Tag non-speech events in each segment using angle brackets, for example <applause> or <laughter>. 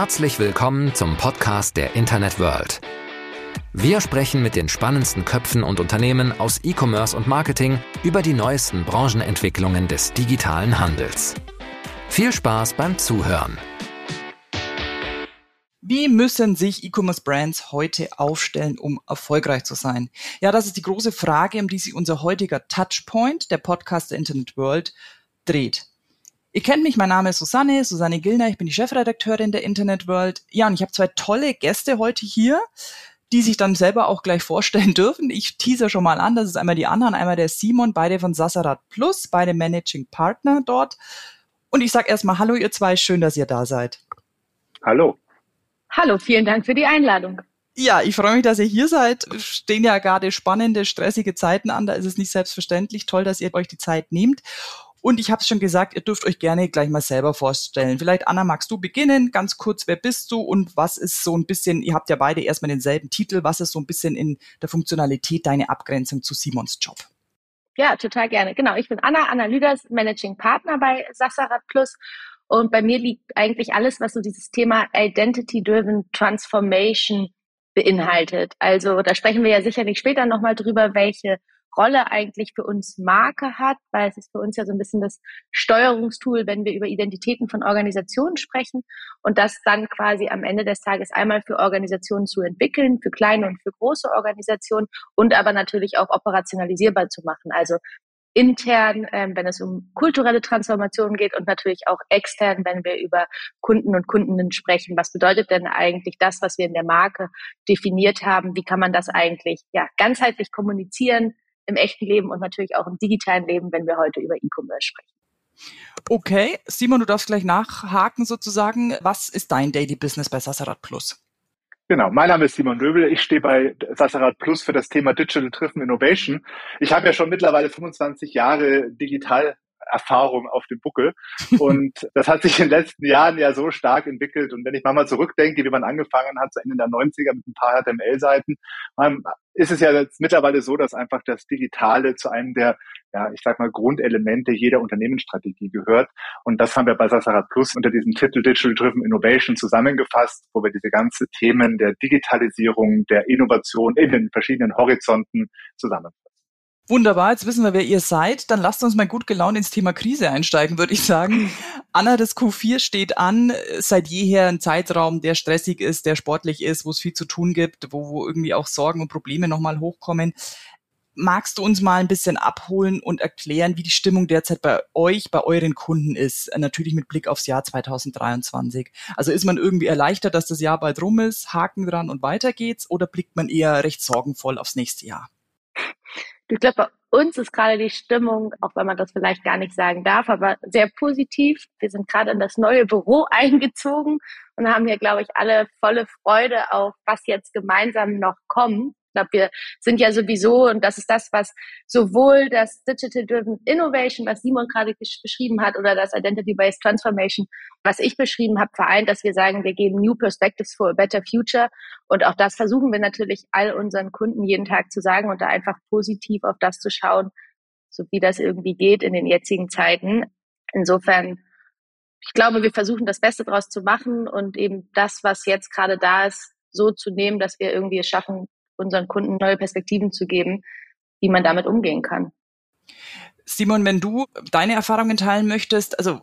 Herzlich willkommen zum Podcast der Internet World. Wir sprechen mit den spannendsten Köpfen und Unternehmen aus E-Commerce und Marketing über die neuesten Branchenentwicklungen des digitalen Handels. Viel Spaß beim Zuhören. Wie müssen sich E-Commerce-Brands heute aufstellen, um erfolgreich zu sein? Ja, das ist die große Frage, um die sich unser heutiger Touchpoint, der Podcast der Internet World, dreht. Ihr kennt mich, mein Name ist Susanne, Susanne Gillner, ich bin die Chefredakteurin der Internet World. Ja, und ich habe zwei tolle Gäste heute hier, die sich dann selber auch gleich vorstellen <laughs> dürfen. Ich teaser schon mal an, das ist einmal die anderen, einmal der Simon, beide von Sassarat Plus, beide Managing Partner dort. Und ich sage erstmal Hallo, ihr zwei, schön, dass ihr da seid. Hallo. Hallo, vielen Dank für die Einladung. Ja, ich freue mich, dass ihr hier seid. Stehen ja gerade spannende, stressige Zeiten an. Da ist es nicht selbstverständlich. Toll, dass ihr euch die Zeit nehmt. Und ich habe es schon gesagt, ihr dürft euch gerne gleich mal selber vorstellen. Vielleicht, Anna, magst du beginnen? Ganz kurz, wer bist du und was ist so ein bisschen, ihr habt ja beide erstmal denselben Titel, was ist so ein bisschen in der Funktionalität deine Abgrenzung zu Simons Job? Ja, total gerne. Genau, ich bin Anna, Anna Lüders, Managing Partner bei Sassarat Plus. Und bei mir liegt eigentlich alles, was so dieses Thema Identity-Driven Transformation beinhaltet. Also da sprechen wir ja sicherlich später nochmal drüber, welche Rolle eigentlich für uns Marke hat, weil es ist für uns ja so ein bisschen das Steuerungstool, wenn wir über Identitäten von Organisationen sprechen und das dann quasi am Ende des Tages einmal für Organisationen zu entwickeln, für kleine und für große Organisationen und aber natürlich auch operationalisierbar zu machen. Also intern, ähm, wenn es um kulturelle Transformation geht und natürlich auch extern, wenn wir über Kunden und Kundinnen sprechen. Was bedeutet denn eigentlich das, was wir in der Marke definiert haben? Wie kann man das eigentlich ja ganzheitlich kommunizieren? Im echten Leben und natürlich auch im digitalen Leben, wenn wir heute über E-Commerce sprechen. Okay, Simon, du darfst gleich nachhaken sozusagen. Was ist dein Daily Business bei Sassarat Plus? Genau, mein Name ist Simon Löbel. Ich stehe bei Sassarat Plus für das Thema Digital Driven Innovation. Ich habe ja schon mittlerweile 25 Jahre digital Erfahrung auf dem Buckel. Und <laughs> das hat sich in den letzten Jahren ja so stark entwickelt. Und wenn ich mal zurückdenke, wie man angefangen hat, zu Ende der 90er mit ein paar HTML-Seiten, ist es ja jetzt mittlerweile so, dass einfach das Digitale zu einem der, ja, ich sag mal, Grundelemente jeder Unternehmensstrategie gehört. Und das haben wir bei Sassarat Plus unter diesem Titel Digital Driven Innovation zusammengefasst, wo wir diese ganzen Themen der Digitalisierung, der Innovation in den verschiedenen Horizonten zusammenfassen. Wunderbar, jetzt wissen wir, wer ihr seid. Dann lasst uns mal gut gelaunt ins Thema Krise einsteigen, würde ich sagen. <laughs> Anna, das Q4 steht an, seit jeher ein Zeitraum, der stressig ist, der sportlich ist, wo es viel zu tun gibt, wo, wo irgendwie auch Sorgen und Probleme nochmal hochkommen. Magst du uns mal ein bisschen abholen und erklären, wie die Stimmung derzeit bei euch, bei euren Kunden ist? Natürlich mit Blick aufs Jahr 2023. Also ist man irgendwie erleichtert, dass das Jahr bald rum ist, Haken dran und weiter geht's, oder blickt man eher recht sorgenvoll aufs nächste Jahr? Ich glaube, bei uns ist gerade die Stimmung, auch wenn man das vielleicht gar nicht sagen darf, aber sehr positiv. Wir sind gerade in das neue Büro <laughs> eingezogen und haben hier, glaube ich, alle volle Freude auf, was jetzt gemeinsam noch kommt. Ich glaube, wir sind ja sowieso, und das ist das, was sowohl das Digital Driven Innovation, was Simon gerade beschrieben hat, oder das Identity-Based Transformation, was ich beschrieben habe, vereint, dass wir sagen, wir geben New Perspectives for a Better Future. Und auch das versuchen wir natürlich all unseren Kunden jeden Tag zu sagen und da einfach positiv auf das zu schauen, so wie das irgendwie geht in den jetzigen Zeiten. Insofern, ich glaube, wir versuchen das Beste daraus zu machen und eben das, was jetzt gerade da ist, so zu nehmen, dass wir irgendwie es schaffen, unseren Kunden neue Perspektiven zu geben, wie man damit umgehen kann. Simon, wenn du deine Erfahrungen teilen möchtest, also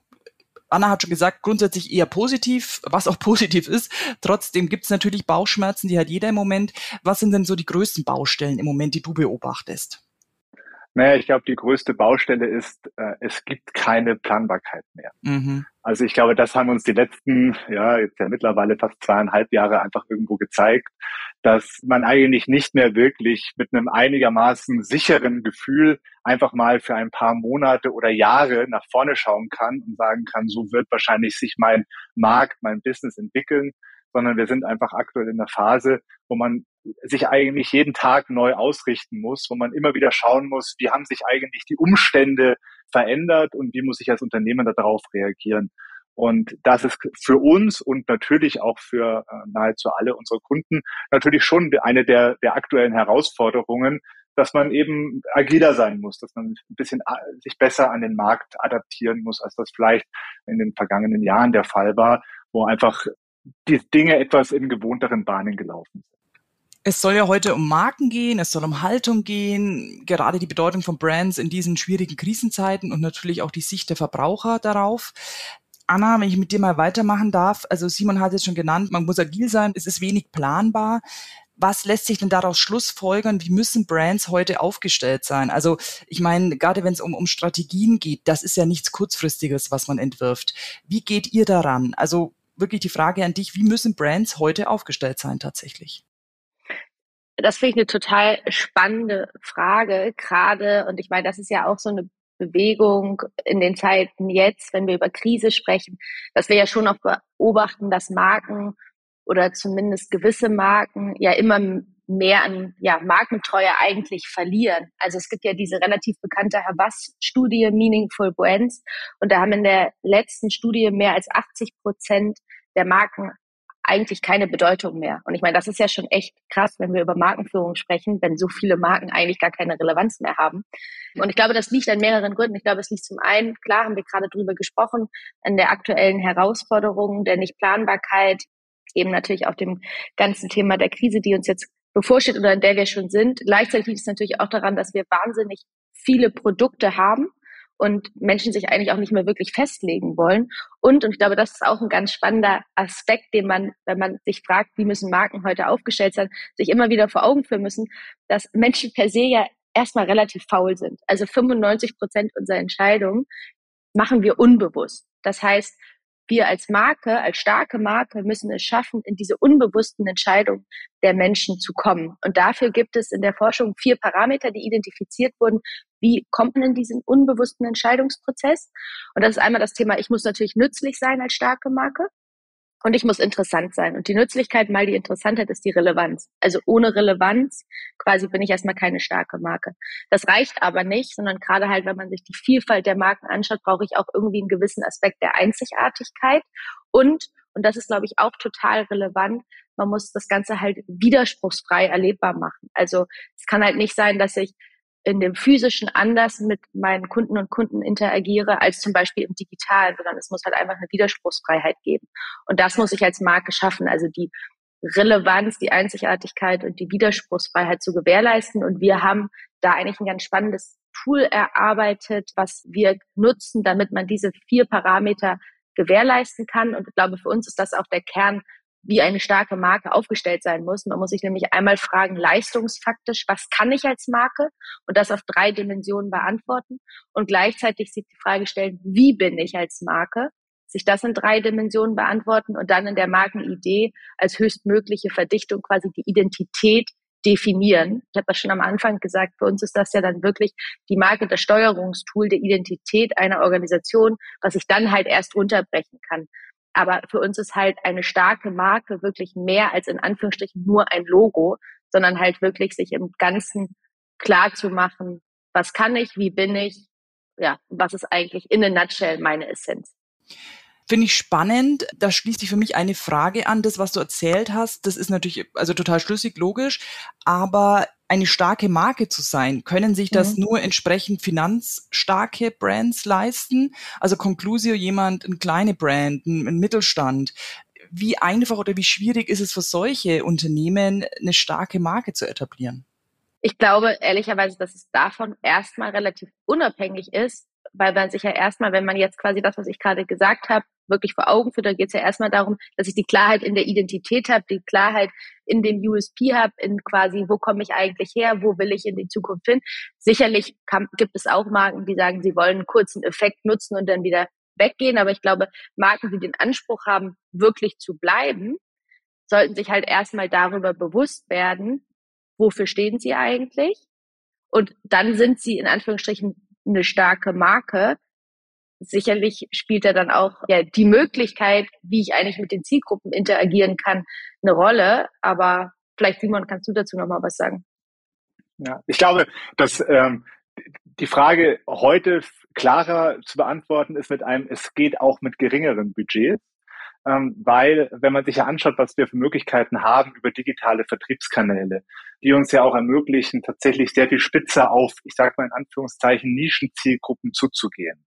Anna hat schon gesagt, grundsätzlich eher positiv, was auch <laughs> positiv ist. Trotzdem gibt es natürlich Bauchschmerzen, die hat jeder im Moment. Was sind denn so die größten Baustellen im Moment, die du beobachtest? Naja, ich glaube, die größte Baustelle ist, äh, es gibt keine Planbarkeit mehr. Mhm. Also ich glaube, das haben uns die letzten, ja, jetzt ja mittlerweile fast zweieinhalb Jahre einfach irgendwo gezeigt, dass man eigentlich nicht mehr wirklich mit einem einigermaßen sicheren Gefühl einfach mal für ein paar Monate oder Jahre nach vorne schauen kann und sagen kann, so wird wahrscheinlich sich mein Markt, mein Business entwickeln, sondern wir sind einfach aktuell in einer Phase, wo man sich eigentlich jeden Tag neu ausrichten muss, wo man immer wieder schauen muss, wie haben sich eigentlich die Umstände verändert und wie muss ich als Unternehmen darauf reagieren. Und das ist für uns und natürlich auch für äh, nahezu alle unsere Kunden natürlich schon eine der, der aktuellen Herausforderungen, dass man eben agiler sein muss, dass man ein bisschen äh, sich besser an den Markt adaptieren muss, als das vielleicht in den vergangenen Jahren der Fall war, wo einfach die Dinge etwas in gewohnteren Bahnen gelaufen sind. Es soll ja heute um Marken gehen, es soll um Haltung gehen, gerade die Bedeutung von Brands in diesen schwierigen Krisenzeiten und natürlich auch die Sicht der Verbraucher darauf. Anna, wenn ich mit dir mal weitermachen darf, also Simon hat es schon genannt, man muss agil sein, es ist wenig planbar. Was lässt sich denn daraus schlussfolgern? Wie müssen Brands heute aufgestellt sein? Also ich meine, gerade wenn es um, um Strategien geht, das ist ja nichts Kurzfristiges, was man entwirft. Wie geht ihr daran? Also wirklich die Frage an dich, wie müssen Brands heute aufgestellt sein tatsächlich? Das finde ich eine total spannende Frage, gerade, und ich meine, das ist ja auch so eine Bewegung in den Zeiten jetzt, wenn wir über Krise sprechen, dass wir ja schon auch beobachten, dass Marken oder zumindest gewisse Marken ja immer mehr an ja, Markentreue eigentlich verlieren. Also es gibt ja diese relativ bekannte Havas-Studie Meaningful Brands und da haben in der letzten Studie mehr als 80 Prozent der Marken eigentlich keine Bedeutung mehr. Und ich meine, das ist ja schon echt krass, wenn wir über Markenführung sprechen, wenn so viele Marken eigentlich gar keine Relevanz mehr haben. Und ich glaube, das liegt an mehreren Gründen. Ich glaube, es liegt zum einen, klar haben wir gerade drüber gesprochen, an der aktuellen Herausforderung der Nichtplanbarkeit, eben natürlich auch dem ganzen Thema der Krise, die uns jetzt bevorsteht oder in der wir schon sind. Gleichzeitig liegt es natürlich auch daran, dass wir wahnsinnig viele Produkte haben und Menschen sich eigentlich auch nicht mehr wirklich festlegen wollen. Und, und ich glaube, das ist auch ein ganz spannender Aspekt, den man, wenn man sich fragt, wie müssen Marken heute aufgestellt sein, sich immer wieder vor Augen führen müssen, dass Menschen per se ja erstmal relativ faul sind. Also 95 Prozent unserer Entscheidungen machen wir unbewusst. Das heißt, wir als Marke, als starke Marke müssen es schaffen, in diese unbewussten Entscheidungen der Menschen zu kommen. Und dafür gibt es in der Forschung vier Parameter, die identifiziert wurden. Wie kommt man in diesen unbewussten Entscheidungsprozess? Und das ist einmal das Thema, ich muss natürlich nützlich sein als starke Marke. Und ich muss interessant sein. Und die Nützlichkeit mal die Interessantheit ist die Relevanz. Also ohne Relevanz quasi bin ich erstmal keine starke Marke. Das reicht aber nicht, sondern gerade halt, wenn man sich die Vielfalt der Marken anschaut, brauche ich auch irgendwie einen gewissen Aspekt der Einzigartigkeit. Und, und das ist, glaube ich, auch total relevant, man muss das Ganze halt widerspruchsfrei erlebbar machen. Also es kann halt nicht sein, dass ich in dem physischen anders mit meinen Kunden und Kunden interagiere als zum Beispiel im digitalen, sondern es muss halt einfach eine Widerspruchsfreiheit geben. Und das muss ich als Marke schaffen, also die Relevanz, die Einzigartigkeit und die Widerspruchsfreiheit zu gewährleisten. Und wir haben da eigentlich ein ganz spannendes Tool erarbeitet, was wir nutzen, damit man diese vier Parameter gewährleisten kann. Und ich glaube, für uns ist das auch der Kern wie eine starke Marke aufgestellt sein muss. Man muss sich nämlich einmal fragen, leistungsfaktisch, was kann ich als Marke? Und das auf drei Dimensionen beantworten. Und gleichzeitig sich die Frage stellen, wie bin ich als Marke? Sich das in drei Dimensionen beantworten und dann in der Markenidee als höchstmögliche Verdichtung quasi die Identität definieren. Ich habe das schon am Anfang gesagt, für uns ist das ja dann wirklich die Marke, das Steuerungstool der Identität einer Organisation, was ich dann halt erst runterbrechen kann. Aber für uns ist halt eine starke Marke wirklich mehr als in Anführungsstrichen nur ein Logo, sondern halt wirklich sich im Ganzen klar zu machen, was kann ich, wie bin ich, ja, was ist eigentlich in a nutshell meine Essenz. Finde ich spannend. Da schließt sich für mich eine Frage an. Das, was du erzählt hast, das ist natürlich also total schlüssig, logisch. Aber eine starke Marke zu sein, können sich das mhm. nur entsprechend finanzstarke Brands leisten? Also Conclusio jemand, eine kleine Brand, ein, ein Mittelstand. Wie einfach oder wie schwierig ist es für solche Unternehmen, eine starke Marke zu etablieren? Ich glaube ehrlicherweise, dass es davon erstmal relativ unabhängig ist, weil man sich ja erstmal, wenn man jetzt quasi das, was ich gerade gesagt habe, wirklich vor Augen führt, da geht es ja erstmal darum, dass ich die Klarheit in der Identität habe, die Klarheit in dem USP habe, in quasi, wo komme ich eigentlich her, wo will ich in die Zukunft hin. Sicherlich kann, gibt es auch Marken, die sagen, sie wollen einen kurzen Effekt nutzen und dann wieder weggehen, aber ich glaube, Marken, die den Anspruch haben, wirklich zu bleiben, sollten sich halt erstmal darüber bewusst werden, wofür stehen sie eigentlich? Und dann sind sie in Anführungsstrichen eine starke Marke. Sicherlich spielt da dann auch ja, die Möglichkeit, wie ich eigentlich mit den Zielgruppen interagieren kann, eine Rolle. Aber vielleicht, Simon, kannst du dazu nochmal was sagen? Ja, ich glaube, dass ähm, die Frage heute klarer zu beantworten ist mit einem, es geht auch mit geringeren Budgets weil wenn man sich ja anschaut, was wir für Möglichkeiten haben über digitale Vertriebskanäle, die uns ja auch ermöglichen, tatsächlich sehr viel spitzer auf, ich sage mal in Anführungszeichen, Nischenzielgruppen zuzugehen.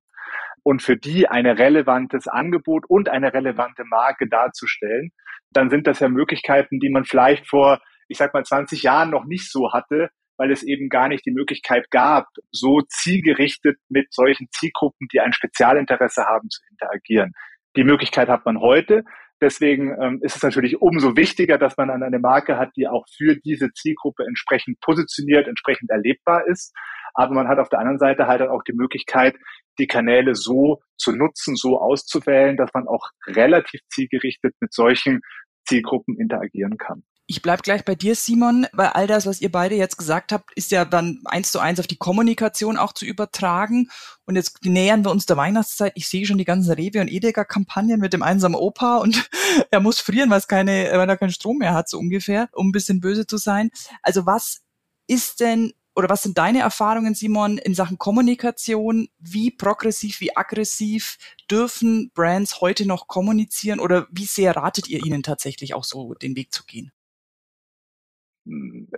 und für die ein relevantes Angebot und eine relevante Marke darzustellen, dann sind das ja Möglichkeiten, die man vielleicht vor, ich sag mal, 20 Jahren noch nicht so hatte, weil es eben gar nicht die Möglichkeit gab, so zielgerichtet mit solchen Zielgruppen, die ein Spezialinteresse haben, zu interagieren. Die Möglichkeit hat man heute. Deswegen ähm, ist es natürlich umso wichtiger, dass man eine Marke hat, die auch für diese Zielgruppe entsprechend positioniert, entsprechend erlebbar ist. Aber man hat auf der anderen Seite halt auch die Möglichkeit, die Kanäle so zu nutzen, so auszuwählen, dass man auch relativ zielgerichtet mit solchen Zielgruppen interagieren kann. Ich bleib gleich bei dir, Simon, weil all das, was ihr beide jetzt gesagt habt, ist ja dann eins zu eins auf die Kommunikation auch zu übertragen. Und jetzt nähern wir uns der Weihnachtszeit. Ich sehe schon die ganzen Rewe und Edeka-Kampagnen mit dem einsamen Opa und <laughs> er muss frieren, weil, es keine, weil er keinen Strom mehr hat, so ungefähr, um ein bisschen böse zu sein. Also was ist denn oder was sind deine Erfahrungen, Simon, in Sachen Kommunikation? Wie progressiv, wie aggressiv dürfen Brands heute noch kommunizieren oder wie sehr ratet ihr ihnen tatsächlich auch so den Weg zu gehen?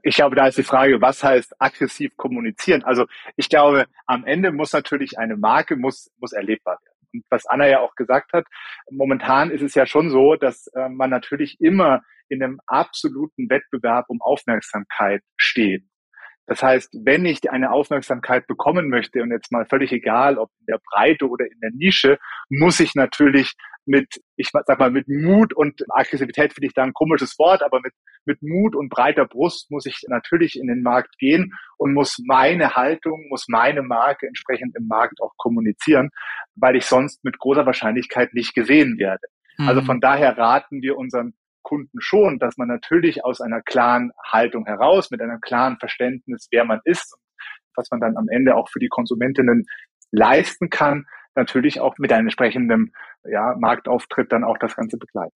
Ich glaube, da ist die Frage, was heißt aggressiv kommunizieren? Also ich glaube, am Ende muss natürlich eine Marke muss, muss erlebbar werden. Und was Anna ja auch gesagt hat, momentan ist es ja schon so, dass äh, man natürlich immer in einem absoluten Wettbewerb um Aufmerksamkeit steht. Das heißt, wenn ich eine Aufmerksamkeit bekommen möchte und jetzt mal völlig egal, ob in der Breite oder in der Nische, muss ich natürlich mit, ich sag mal, mit Mut und Aggressivität finde ich da ein komisches Wort, aber mit, mit Mut und breiter Brust muss ich natürlich in den Markt gehen und muss meine Haltung, muss meine Marke entsprechend im Markt auch kommunizieren, weil ich sonst mit großer Wahrscheinlichkeit nicht gesehen werde. Also mhm. Also von daher raten wir unseren Kunden schon, dass man natürlich aus einer klaren Haltung heraus, mit einem klaren Verständnis, wer man ist, was man dann am Ende auch für die Konsumentinnen leisten kann, natürlich auch mit einem entsprechenden ja, Marktauftritt dann auch das Ganze begleitet.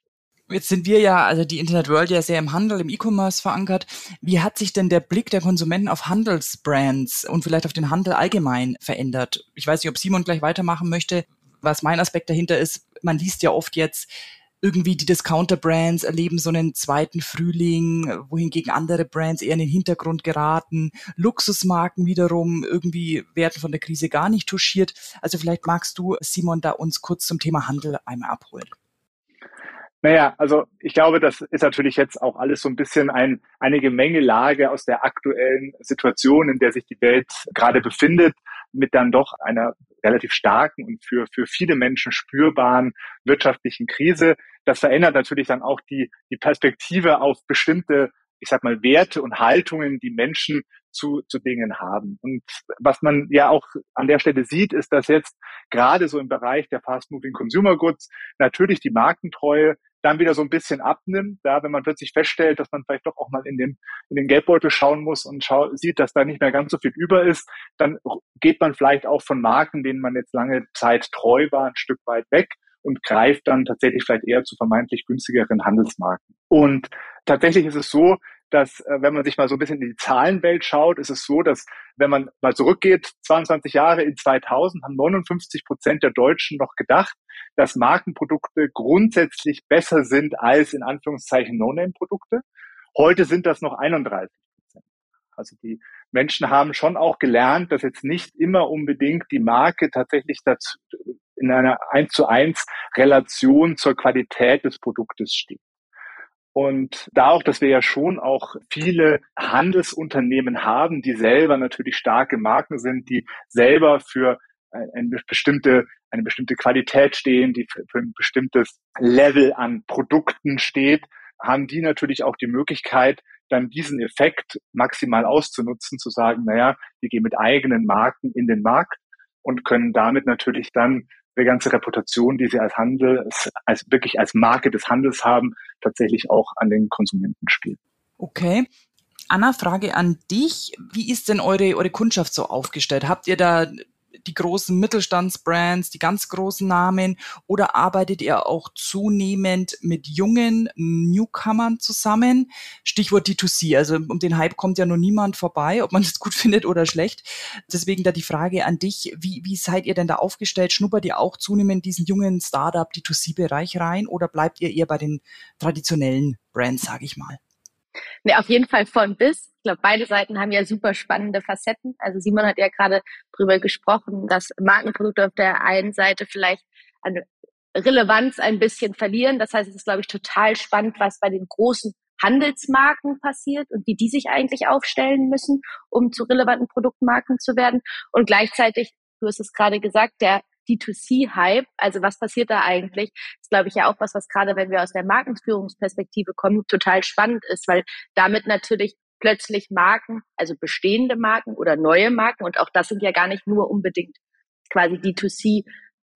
Jetzt sind wir ja, also die Internet World ja sehr im Handel, im E-Commerce verankert. Wie hat sich denn der Blick der Konsumenten auf Handelsbrands und vielleicht auf den Handel allgemein verändert? Ich weiß nicht, ob Simon gleich weitermachen möchte. Was mein Aspekt dahinter ist, man liest ja oft jetzt, irgendwie die Discounter-Brands erleben so einen zweiten Frühling, wohingegen andere Brands eher in den Hintergrund geraten. Luxusmarken wiederum irgendwie werden von der Krise gar nicht touchiert. Also vielleicht magst du, Simon, da uns kurz zum Thema Handel einmal abholen. Naja, also ich glaube, das ist natürlich jetzt auch alles so ein bisschen ein, eine Gemengelage aus der aktuellen Situation, in der sich die Welt gerade befindet, mit dann doch einer relativ starken und für, für viele Menschen spürbaren wirtschaftlichen Krise. Das verändert natürlich dann auch die, die Perspektive auf bestimmte, ich sag mal, Werte und Haltungen, die Menschen zu, zu Dingen haben. Und was man ja auch an der Stelle sieht, ist, dass jetzt gerade so im Bereich der Fast Moving Consumer Goods natürlich die Markentreue dann wieder so ein bisschen abnimmt, da wenn man plötzlich feststellt, dass man vielleicht doch auch mal in den, in den Geldbeutel schauen muss und schau, sieht, dass da nicht mehr ganz so viel über ist, dann geht man vielleicht auch von Marken, denen man jetzt lange Zeit treu war, ein Stück weit weg und greift dann tatsächlich vielleicht eher zu vermeintlich günstigeren Handelsmarken. Und tatsächlich ist es so, dass äh, wenn man sich mal so ein bisschen in die Zahlenwelt schaut, ist es so, dass wenn man mal zurückgeht, 22 Jahre in 2000, haben 59 Prozent der Deutschen noch gedacht, dass Markenprodukte grundsätzlich besser sind als in Anführungszeichen No-Name-Produkte. Heute sind das noch 31 Prozent. Also die Menschen haben schon auch gelernt, dass jetzt nicht immer unbedingt die Marke tatsächlich dazu in einer 1 zu 1 Relation zur Qualität des Produktes steht. Und da auch, dass wir ja schon auch viele Handelsunternehmen haben, die selber natürlich starke Marken sind, die selber für eine bestimmte, eine bestimmte Qualität stehen, die für, für ein bestimmtes Level an Produkten steht, haben die natürlich auch die Möglichkeit, dann diesen Effekt maximal auszunutzen, zu sagen, naja, wir gehen mit eigenen Marken in den Markt und können damit natürlich dann die ganze Reputation, die sie als Handel, als wirklich als Marke des Handels haben, tatsächlich auch an den Konsumenten spielen. Okay. Anna, Frage an dich. Wie ist denn eure, eure Kundschaft so aufgestellt? Habt ihr da die großen Mittelstandsbrands, die ganz großen Namen oder arbeitet ihr auch zunehmend mit jungen Newcomern zusammen? Stichwort D2C, also um den Hype kommt ja noch niemand vorbei, ob man <laughs> das gut findet oder schlecht. Deswegen da die Frage an dich, wie, wie seid ihr denn da aufgestellt? Schnuppert ihr auch zunehmend diesen jungen Startup D2C-Bereich rein oder bleibt ihr eher bei den traditionellen Brands, sage ich mal? Nee, auf jeden Fall von bis. Ich glaube, beide Seiten haben ja super spannende Facetten. Also Simon hat ja gerade drüber gesprochen, dass Markenprodukte auf der einen Seite vielleicht an Relevanz ein bisschen verlieren. Das heißt, es ist, glaube ich, total spannend, was bei den großen Handelsmarken passiert und wie die sich eigentlich aufstellen müssen, um zu relevanten Produktmarken zu werden. Und gleichzeitig, du hast es gerade gesagt, der D2C-Hype, also was passiert da eigentlich, ist, glaube ich, ja auch was, was gerade, wenn wir aus der Markenführungsperspektive kommen, total spannend ist, weil damit natürlich plötzlich Marken, also bestehende Marken oder neue Marken, und auch das sind ja gar nicht nur unbedingt quasi D2C,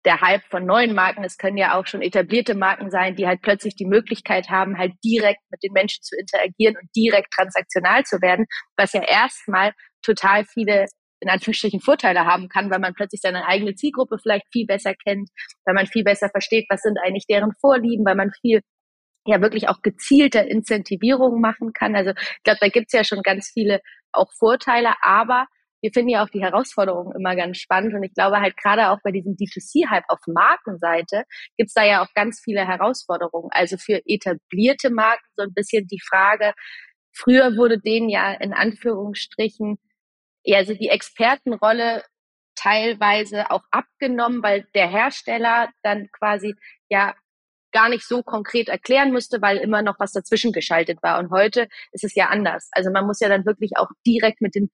der Hype von neuen Marken, es können ja auch schon etablierte Marken sein, die halt plötzlich die Möglichkeit haben, halt direkt mit den Menschen zu interagieren und direkt transaktional zu werden, was ja erstmal total viele in Anführungsstrichen Vorteile haben kann, weil man plötzlich seine eigene Zielgruppe vielleicht viel besser kennt, weil man viel besser versteht, was sind eigentlich deren Vorlieben, weil man viel ja wirklich auch gezielte Incentivierung machen kann. Also ich glaube, da gibt's ja schon ganz viele auch Vorteile, aber wir finden ja auch die Herausforderungen immer ganz spannend und ich glaube halt gerade auch bei diesem D2C-Hype auf Markenseite gibt's da ja auch ganz viele Herausforderungen. Also für etablierte Marken so ein bisschen die Frage, früher wurde denen ja in Anführungsstrichen also die Expertenrolle teilweise auch abgenommen, weil der Hersteller dann quasi ja gar nicht so konkret erklären musste, weil immer noch was dazwischen geschaltet war. Und heute ist es ja anders. Also man muss ja dann wirklich auch direkt mit den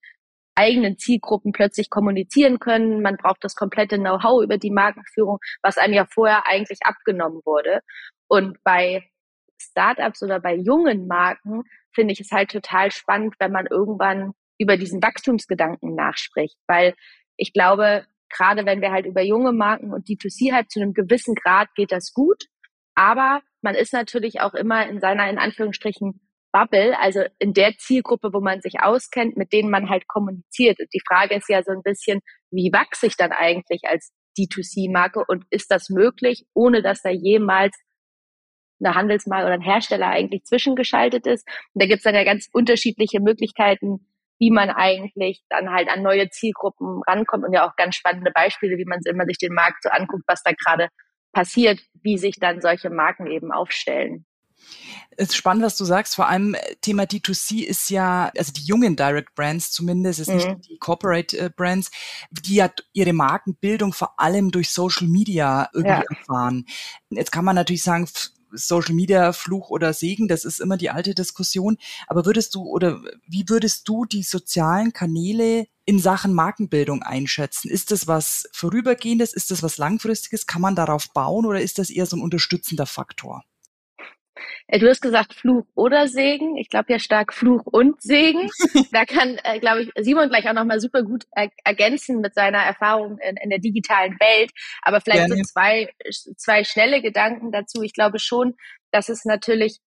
eigenen Zielgruppen plötzlich kommunizieren können. Man braucht das komplette Know-how über die Markenführung, was einem ja vorher eigentlich abgenommen wurde. Und bei Startups oder bei jungen Marken finde ich es halt total spannend, wenn man irgendwann über diesen Wachstumsgedanken nachspricht, weil ich glaube, gerade wenn wir halt über junge Marken und D2C halt zu einem gewissen Grad geht das gut, aber man ist natürlich auch immer in seiner, in Anführungsstrichen, Bubble, also in der Zielgruppe, wo man sich auskennt, mit denen man halt kommuniziert. Und die Frage ist ja so ein bisschen, wie wachse ich dann eigentlich als D2C-Marke und ist das möglich, ohne dass da jemals eine Handelsmarke oder ein Hersteller eigentlich zwischengeschaltet ist? Und da gibt's dann ja ganz unterschiedliche Möglichkeiten, wie man eigentlich dann halt an neue Zielgruppen rankommt und ja auch ganz spannende Beispiele, wie man, man sich den Markt so anguckt, was da gerade passiert, wie sich dann solche Marken eben aufstellen. Es ist spannend, was du sagst. Vor allem äh, Thema D2C ist ja, also die jungen Direct Brands zumindest, ist mhm. nicht die Corporate äh, Brands, die ja ihre Markenbildung vor allem durch Social Media irgendwie ja. erfahren. Jetzt kann man natürlich sagen, Social Media Fluch oder Segen, das ist immer die alte Diskussion. Aber würdest du oder wie würdest du die sozialen Kanäle in Sachen Markenbildung einschätzen? Ist das was Vorübergehendes? Ist das was Langfristiges? Kann man darauf bauen oder ist das eher so ein unterstützender Faktor? Äh, du hast gesagt Fluch oder Segen. Ich glaube ja stark Fluch und Segen. <laughs> da kann, äh, glaube ich, Simon gleich auch nochmal super gut er ergänzen mit seiner Erfahrung in, in der digitalen Welt. Aber vielleicht Gerne. so zwei, zwei schnelle Gedanken dazu. Ich glaube schon, dass es natürlich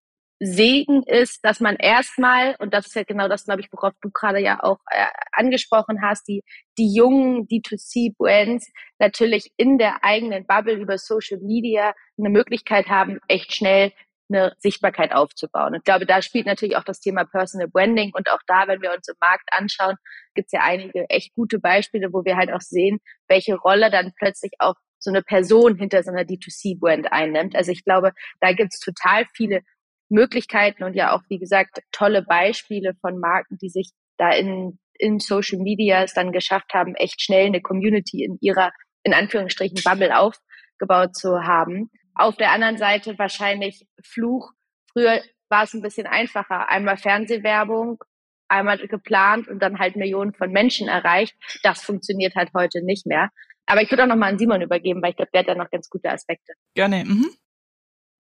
Segen ist, dass man erstmal, und das ist ja genau das, glaube ich, worauf du gerade ja auch äh, angesprochen hast, die, die jungen D2C-Brands natürlich in der eigenen Bubble über Social Media eine Möglichkeit haben, echt schnell eine Sichtbarkeit aufzubauen. Ich glaube, da spielt natürlich auch das Thema Personal Branding und auch da, wenn wir uns im Markt anschauen, gibt es ja einige echt gute Beispiele, wo wir halt auch sehen, welche Rolle dann plötzlich auch so eine Person hinter so einer D2C-Brand einnimmt. Also ich glaube, da gibt es total viele Möglichkeiten und ja auch, wie gesagt, tolle Beispiele von Marken, die sich da in, in Social Media es dann geschafft haben, echt schnell eine Community in ihrer, in Anführungsstrichen, Bubble aufgebaut zu haben. Auf der anderen Seite wahrscheinlich Fluch. Früher war es ein bisschen einfacher. Einmal Fernsehwerbung, einmal geplant und dann halt Millionen von Menschen erreicht. Das funktioniert halt heute nicht mehr. Aber ich würde auch noch mal an Simon übergeben, weil ich glaube, der hat da noch ganz gute Aspekte. Gerne. Mhm.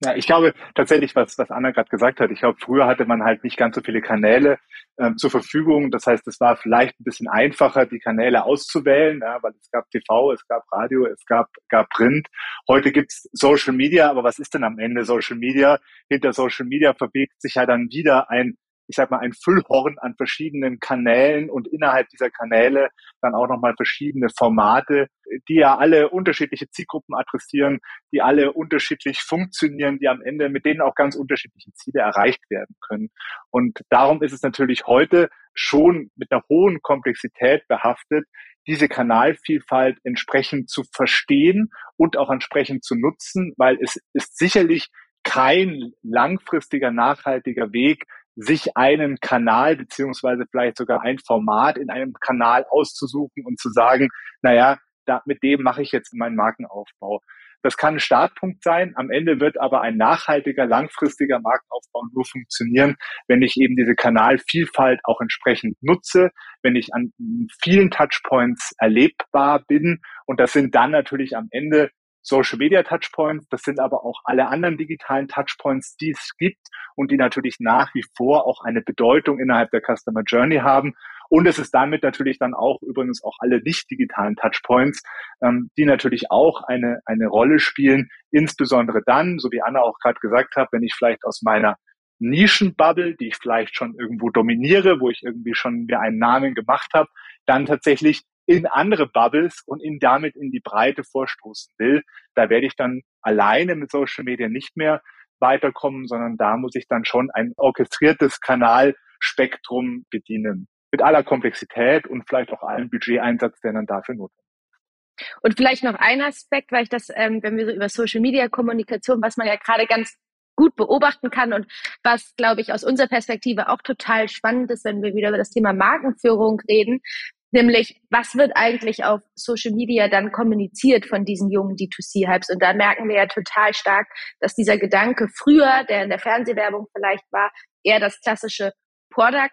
Ja, ich glaube tatsächlich, was, was Anna gerade gesagt hat, ich glaube, früher hatte man halt nicht ganz so viele Kanäle ähm, zur Verfügung. Das heißt, es war vielleicht ein bisschen einfacher, die Kanäle auszuwählen, ja, weil es gab TV, es gab Radio, es gab, gab Print. Heute gibt's Social Media, aber was ist denn am Ende Social Media? Hinter Social Media verbirgt sich ja dann wieder ein ich sag mal, ein Füllhorn an verschiedenen Kanälen und innerhalb dieser Kanäle dann auch nochmal verschiedene Formate, die ja alle unterschiedliche Zielgruppen adressieren, die alle unterschiedlich funktionieren, die am Ende mit denen auch ganz unterschiedliche Ziele erreicht werden können. Und darum ist es natürlich heute schon mit einer hohen Komplexität behaftet, diese Kanalvielfalt entsprechend zu verstehen und auch entsprechend zu nutzen, weil es ist sicherlich kein langfristiger, nachhaltiger Weg, sich einen Kanal beziehungsweise vielleicht sogar ein Format in einem Kanal auszusuchen und zu sagen, naja, da, mit dem mache ich jetzt meinen Markenaufbau. Das kann ein Startpunkt sein. Am Ende wird aber ein nachhaltiger, langfristiger Markenaufbau nur funktionieren, wenn ich eben diese Kanalvielfalt auch entsprechend nutze, wenn ich an vielen Touchpoints erlebbar bin. Und das sind dann natürlich am Ende Social Media Touchpoints, das sind aber auch alle anderen digitalen Touchpoints, die es gibt und die natürlich nach wie vor auch eine Bedeutung innerhalb der Customer Journey haben. Und es ist damit natürlich dann auch übrigens auch alle nicht digitalen Touchpoints, ähm, die natürlich auch eine, eine Rolle spielen, insbesondere dann, so wie Anna auch gerade gesagt hat, wenn ich vielleicht aus meiner Nischenbubble, die ich vielleicht schon irgendwo dominiere, wo ich irgendwie schon mir einen Namen gemacht habe, dann tatsächlich in andere Bubbles und in damit in die Breite vorstoßen will. Da werde ich dann alleine mit Social Media nicht mehr weiterkommen, sondern da muss ich dann schon ein orchestriertes Kanalspektrum bedienen mit aller Komplexität und vielleicht auch allem Budgeteinsatz, der dann dafür notwendig ist. Und vielleicht noch ein Aspekt, weil ich das, ähm, wenn wir so über Social Media Kommunikation, was man ja gerade ganz gut beobachten kann und was, glaube ich, aus unserer Perspektive auch total spannend ist, wenn wir wieder über das Thema Markenführung reden, nämlich was wird eigentlich auf Social Media dann kommuniziert von diesen jungen D2C-Hypes? Und da merken wir ja total stark, dass dieser Gedanke früher, der in der Fernsehwerbung vielleicht war, eher das klassische Product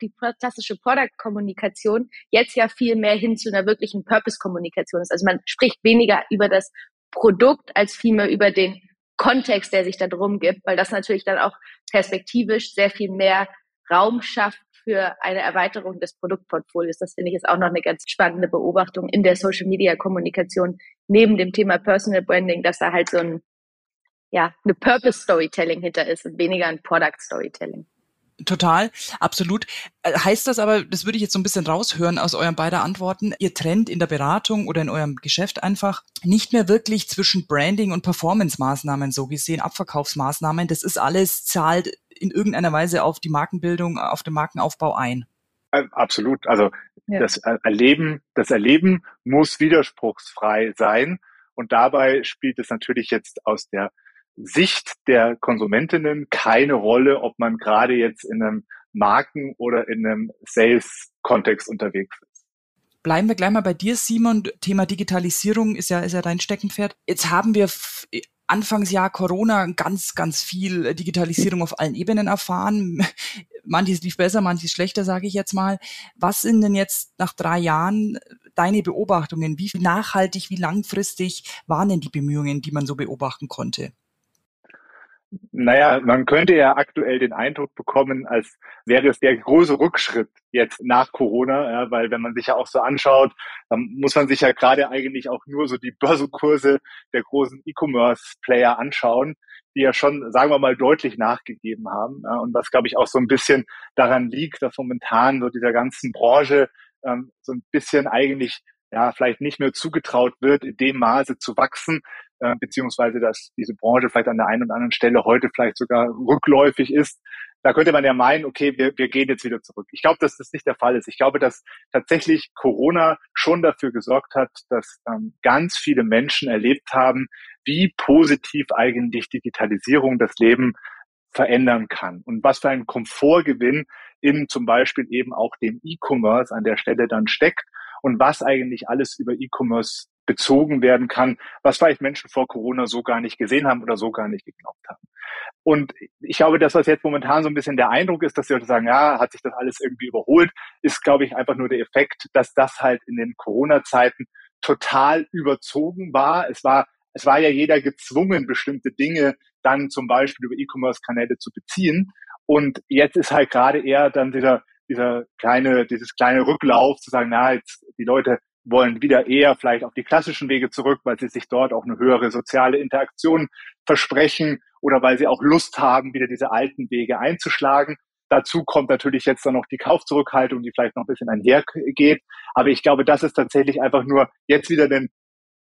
die klassische Product-Kommunikation jetzt ja viel mehr hin zu einer wirklichen Purpose-Kommunikation ist. Also man spricht weniger über das Produkt als vielmehr über den Kontext, der sich da drum gibt, weil das natürlich dann auch perspektivisch sehr viel mehr Raum schafft für eine Erweiterung des Produktportfolios. Das finde ich ist auch noch eine ganz spannende Beobachtung in der Social Media Kommunikation neben dem Thema Personal Branding, dass da halt so ein, ja, eine Purpose Storytelling hinter ist und weniger ein Product Storytelling. Total, absolut. Äh, heißt das aber, das würde ich jetzt so ein bisschen raushören aus euren beiden Antworten, ihr trennt in der Beratung oder in eurem Geschäft einfach nicht mehr wirklich zwischen Branding und Performance-Maßnahmen so gesehen, Abverkaufsmaßnahmen. Das ist alles, zahlt in irgendeiner Weise auf die Markenbildung, auf den Markenaufbau ein. Äh, absolut. Also ja. das Erleben, das Erleben muss widerspruchsfrei sein. Und dabei spielt es natürlich jetzt aus der Sicht der Konsumentinnen keine Rolle, ob man gerade jetzt in einem Marken- oder in einem Sales-Kontext unterwegs ist. Bleiben wir gleich mal bei dir, Simon. Thema Digitalisierung ist ja, ist ja dein Steckenpferd. Jetzt haben wir Anfangsjahr Corona ganz, ganz viel Digitalisierung auf allen Ebenen erfahren. <laughs> Manches lief besser, manches schlechter, sage ich jetzt mal. Was sind denn jetzt nach drei Jahren deine Beobachtungen? Wie nachhaltig, wie langfristig waren denn die Bemühungen, die man so beobachten konnte? Naja, man könnte ja aktuell den Eindruck bekommen, als wäre es der große Rückschritt jetzt nach Corona, ja, weil wenn man sich ja auch so anschaut, dann muss man sich ja gerade eigentlich auch nur so die Börsenkurse der großen E-Commerce-Player anschauen, die ja schon, sagen wir mal, deutlich nachgegeben haben. Ja, und was, glaube ich, auch so ein bisschen daran liegt, dass momentan so dieser ganzen Branche ähm, so ein bisschen eigentlich ja, vielleicht nicht mehr zugetraut wird, in dem Maße zu wachsen, äh, beziehungsweise dass diese Branche vielleicht an der einen oder anderen Stelle heute vielleicht sogar rückläufig ist. Da könnte man ja meinen, okay, wir, wir gehen jetzt wieder zurück. Ich glaube, dass das nicht der Fall ist. Ich glaube, dass tatsächlich Corona schon dafür gesorgt hat, dass ähm, ganz viele Menschen erlebt haben, wie positiv eigentlich Digitalisierung das Leben verändern kann und was für ein Komfortgewinn in zum Beispiel eben auch dem E-Commerce an der Stelle dann steckt und was eigentlich alles über E-Commerce bezogen werden kann, was vielleicht Menschen vor Corona so gar nicht gesehen haben oder so gar nicht geglaubt haben. Und ich glaube, das, was jetzt momentan so ein bisschen der Eindruck ist, dass die Leute sagen, ja, hat sich das alles irgendwie überholt, ist, glaube ich, einfach nur der Effekt, dass das halt in den Corona-Zeiten total überzogen war. Es war, es war ja jeder gezwungen, bestimmte Dinge dann zum Beispiel über E-Commerce-Kanäle zu beziehen. Und jetzt ist halt gerade eher dann dieser, dieser kleine, dieses kleine Rücklauf zu sagen, na, jetzt die Leute wollen wieder eher vielleicht auf die klassischen Wege zurück, weil sie sich dort auch eine höhere soziale Interaktion versprechen oder weil sie auch Lust haben, wieder diese alten Wege einzuschlagen. Dazu kommt natürlich jetzt dann noch die Kaufzurückhaltung, die vielleicht noch ein bisschen einhergeht. Aber ich glaube, das ist tatsächlich einfach nur jetzt wieder ein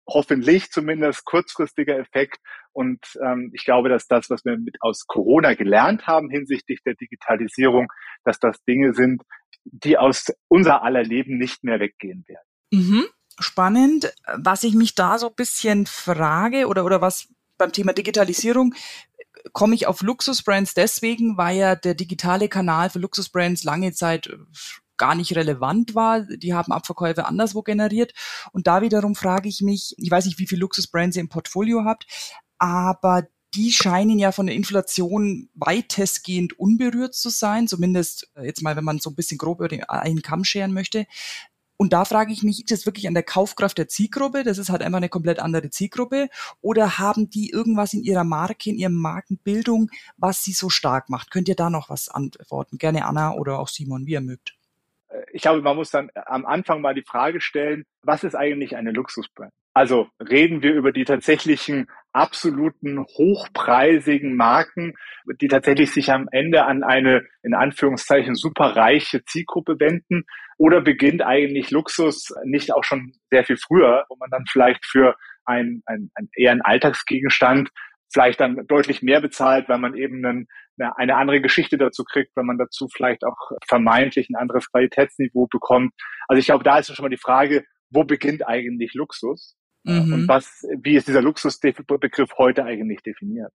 hoffentlich zumindest kurzfristiger Effekt. Und ähm, ich glaube, dass das, was wir mit aus Corona gelernt haben hinsichtlich der Digitalisierung, dass das Dinge sind, die aus unser aller Leben nicht mehr weggehen werden. Mhm. Spannend. Was ich mich da so ein bisschen frage oder, oder was beim Thema Digitalisierung komme ich auf Luxusbrands deswegen, weil ja der digitale Kanal für Luxusbrands lange Zeit äh, gar nicht relevant war. Die haben Abverkäufe anderswo generiert. Und da wiederum frage ich mich, ich weiß nicht, wie viele Luxusbrands ihr im Portfolio habt, aber die scheinen ja von der Inflation weitestgehend unberührt zu sein, zumindest äh, jetzt mal, wenn man so ein bisschen grob über den einen Kamm scheren möchte. Und da frage ich mich, ist das wirklich an der Kaufkraft der Zielgruppe? Das ist halt einfach eine komplett andere Zielgruppe. Oder haben die irgendwas in ihrer Marke, in ihrer Markenbildung, was sie so stark macht? Könnt ihr da noch was antworten? Gerne Anna oder auch Simon, wie ihr mögt. Ich glaube, man muss dann am Anfang mal die Frage stellen, was ist eigentlich eine Luxusbrand? Also reden wir über die tatsächlichen absoluten hochpreisigen Marken, die tatsächlich sich am Ende an eine in Anführungszeichen superreiche Zielgruppe wenden? Oder beginnt eigentlich Luxus nicht auch schon sehr viel früher, wo man dann vielleicht für ein, ein, ein eher ein Alltagsgegenstand vielleicht dann deutlich mehr bezahlt, weil man eben einen, eine andere Geschichte dazu kriegt, wenn man dazu vielleicht auch vermeintlich ein anderes Qualitätsniveau bekommt. Also ich glaube, da ist schon mal die Frage, wo beginnt eigentlich Luxus? Mhm. Und was, wie ist dieser Luxusbegriff heute eigentlich definiert?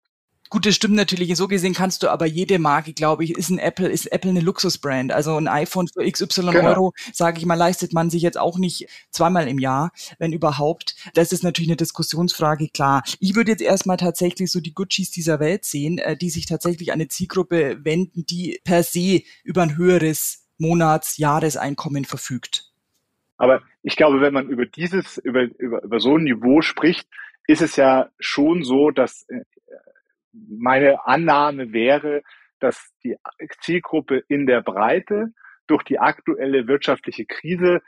Gut, das stimmt natürlich. So gesehen kannst du aber jede Marke, glaube ich, ist ein Apple, ist Apple eine Luxusbrand. Also ein iPhone für XY genau. Euro, sage ich mal, leistet man sich jetzt auch nicht zweimal im Jahr, wenn überhaupt. Das ist natürlich eine Diskussionsfrage, klar. Ich würde jetzt erstmal tatsächlich so die Guccis dieser Welt sehen, äh, die sich tatsächlich an eine Zielgruppe wenden, die per se über ein höheres Monats-, Jahreseinkommen verfügt. Aber ich glaube, wenn man über dieses, über, über, über so ein Niveau spricht, ist es ja schon so, dass äh, meine Annahme wäre, dass die Zielgruppe in der Breite durch die aktuelle wirtschaftliche Krise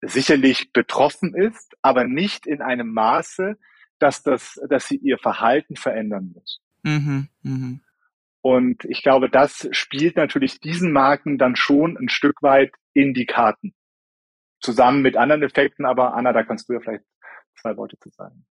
sicherlich betroffen ist, aber nicht in einem Maße, dass das, dass sie ihr Verhalten verändern muss. Mhm, mh. Und ich glaube, das spielt natürlich diesen Marken dann schon ein Stück weit in die Karten zusammen mit anderen Effekten. Aber Anna, da kannst du ja vielleicht zwei Worte zu sagen.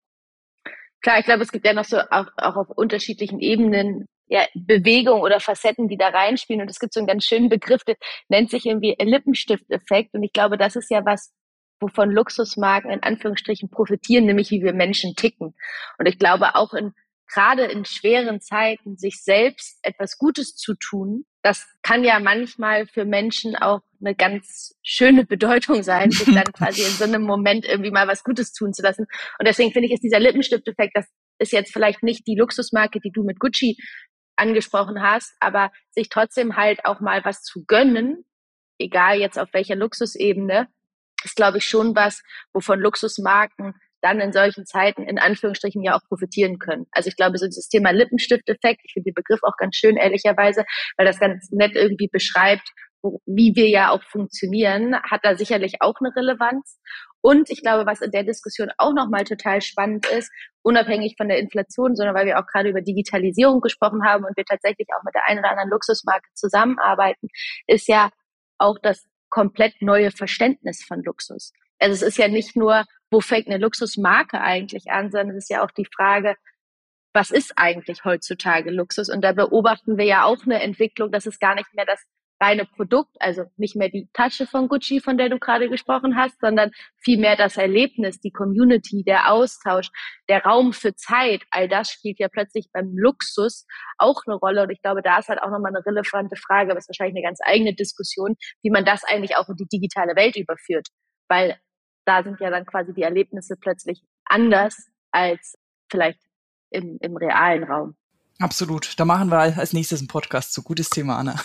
Klar, ich glaube, es gibt ja noch so auch, auch auf unterschiedlichen Ebenen ja, Bewegung oder Facetten, die da reinspielen. Und es gibt so einen ganz schönen Begriff, der nennt sich irgendwie Lippenstift-Effekt. Und ich glaube, das ist ja was, wovon Luxusmarken in Anführungsstrichen profitieren, nämlich wie wir Menschen ticken. Und ich glaube, auch in gerade in schweren Zeiten sich selbst etwas Gutes zu tun, das kann ja manchmal für Menschen auch eine ganz schöne Bedeutung sein, sich dann <laughs> quasi in so einem Moment irgendwie mal was Gutes tun zu lassen. Und deswegen finde ich, ist dieser Lippenstift-Effekt, das ist jetzt vielleicht nicht die Luxusmarke, die du mit Gucci angesprochen hast, aber sich trotzdem halt auch mal was zu gönnen, egal jetzt auf welcher Luxusebene, ist, glaube ich, schon was, wovon Luxusmarken dann in solchen Zeiten in Anführungsstrichen ja auch profitieren können. Also ich glaube, so dieses Thema Lippenstift-Effekt, ich finde den Begriff auch ganz schön, ehrlicherweise, weil das ganz nett irgendwie beschreibt, wie wir ja auch funktionieren, hat da sicherlich auch eine Relevanz. Und ich glaube, was in der Diskussion auch nochmal total spannend ist, unabhängig von der Inflation, sondern weil wir auch gerade über Digitalisierung gesprochen haben und wir tatsächlich auch mit der einen oder anderen Luxusmarke zusammenarbeiten, ist ja auch das komplett neue Verständnis von Luxus. Also es ist ja nicht nur, wo fängt eine Luxusmarke eigentlich an, sondern es ist ja auch die Frage, was ist eigentlich heutzutage Luxus? Und da beobachten wir ja auch eine Entwicklung, dass es gar nicht mehr das reine Produkt, also nicht mehr die Tasche von Gucci, von der du gerade gesprochen hast, sondern vielmehr das Erlebnis, die Community, der Austausch, der Raum für Zeit, all das spielt ja plötzlich beim Luxus auch eine Rolle. Und ich glaube, da ist halt auch nochmal eine relevante Frage, aber ist wahrscheinlich eine ganz eigene Diskussion, wie man das eigentlich auch in die digitale Welt überführt. Weil da sind ja dann quasi die Erlebnisse plötzlich anders als vielleicht im, im realen Raum. Absolut. Da machen wir als nächstes einen Podcast zu. Gutes Thema, Anna.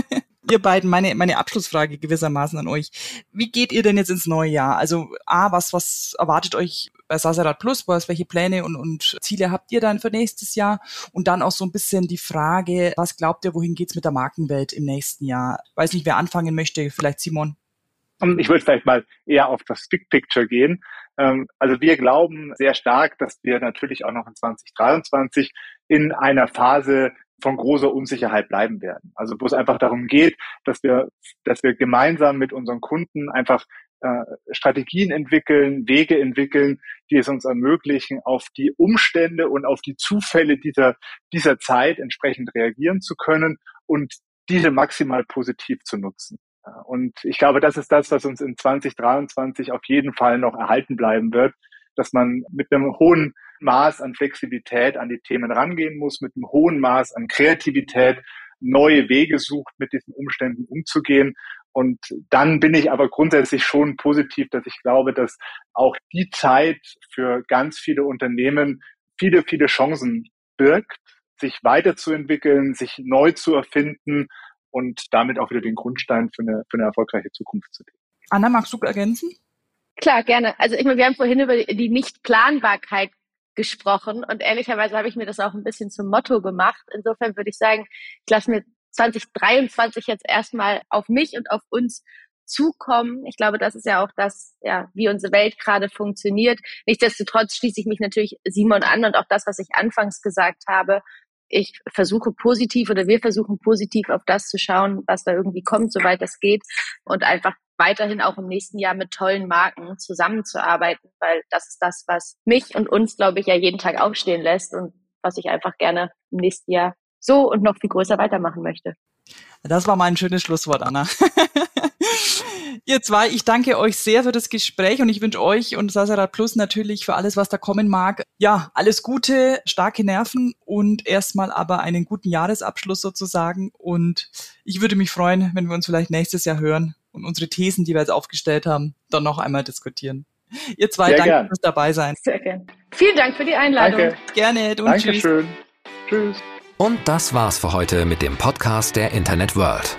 <laughs> ihr beiden, meine, meine Abschlussfrage gewissermaßen an euch. Wie geht ihr denn jetzt ins neue Jahr? Also, A, was, was erwartet euch bei Sasarat Plus? Was, welche Pläne und, und Ziele habt ihr dann für nächstes Jahr? Und dann auch so ein bisschen die Frage, was glaubt ihr, wohin geht's mit der Markenwelt im nächsten Jahr? Weiß nicht, wer anfangen möchte. Vielleicht Simon. Ich würde vielleicht mal eher auf das Big Picture gehen. Ähm, also wir glauben sehr stark, dass wir natürlich auch noch in 2023 in einer Phase von großer Unsicherheit bleiben werden. Also wo es einfach darum geht, dass wir, dass wir gemeinsam mit unseren Kunden einfach äh, Strategien entwickeln, Wege entwickeln, die es uns ermöglichen, auf die Umstände und auf die Zufälle dieser, dieser Zeit entsprechend reagieren zu können und diese maximal positiv zu nutzen. Und ich glaube, das ist das, was uns in 2023 auf jeden Fall noch erhalten bleiben wird, dass man mit einem hohen Maß an Flexibilität an die Themen rangehen muss, mit einem hohen Maß an Kreativität neue Wege sucht, mit diesen Umständen umzugehen. Und dann bin ich aber grundsätzlich schon positiv, dass ich glaube, dass auch die Zeit für ganz viele Unternehmen viele, viele Chancen birgt, sich weiterzuentwickeln, sich neu zu erfinden und damit auch wieder den Grundstein für eine, für eine erfolgreiche Zukunft zu legen. Anna, magst du ergänzen? Klar, gerne. Also ich meine, wir haben vorhin über die Nichtplanbarkeit gesprochen und ehrlicherweise habe ich mir das auch ein bisschen zum Motto gemacht. Insofern würde ich sagen, ich lasse mir 2023 jetzt erstmal auf mich und auf uns zukommen. Ich glaube, das ist ja auch das, ja, wie unsere Welt gerade funktioniert. Nichtsdestotrotz schließe ich mich natürlich Simon an und auch das, was ich anfangs gesagt habe. Ich versuche positiv oder wir versuchen positiv auf das zu schauen, was da irgendwie kommt, soweit das geht und einfach weiterhin auch im nächsten Jahr mit tollen Marken zusammenzuarbeiten, weil das ist das, was mich und uns, glaube ich, ja jeden Tag aufstehen lässt und was ich einfach gerne im nächsten Jahr so und noch viel größer weitermachen möchte. Das war mein schönes Schlusswort, Anna. <laughs> Ihr zwei, ich danke euch sehr für das Gespräch und ich wünsche euch und Sasarat Plus natürlich für alles, was da kommen mag. Ja, alles Gute, starke Nerven und erstmal aber einen guten Jahresabschluss sozusagen. Und ich würde mich freuen, wenn wir uns vielleicht nächstes Jahr hören und unsere Thesen, die wir jetzt aufgestellt haben, dann noch einmal diskutieren. Ihr zwei, Sehr danke gern. fürs dabei sein. Sehr gerne. Vielen Dank für die Einladung. Danke. Gerne. Und Dankeschön. Tschüss. tschüss. Und das war's für heute mit dem Podcast der Internet World.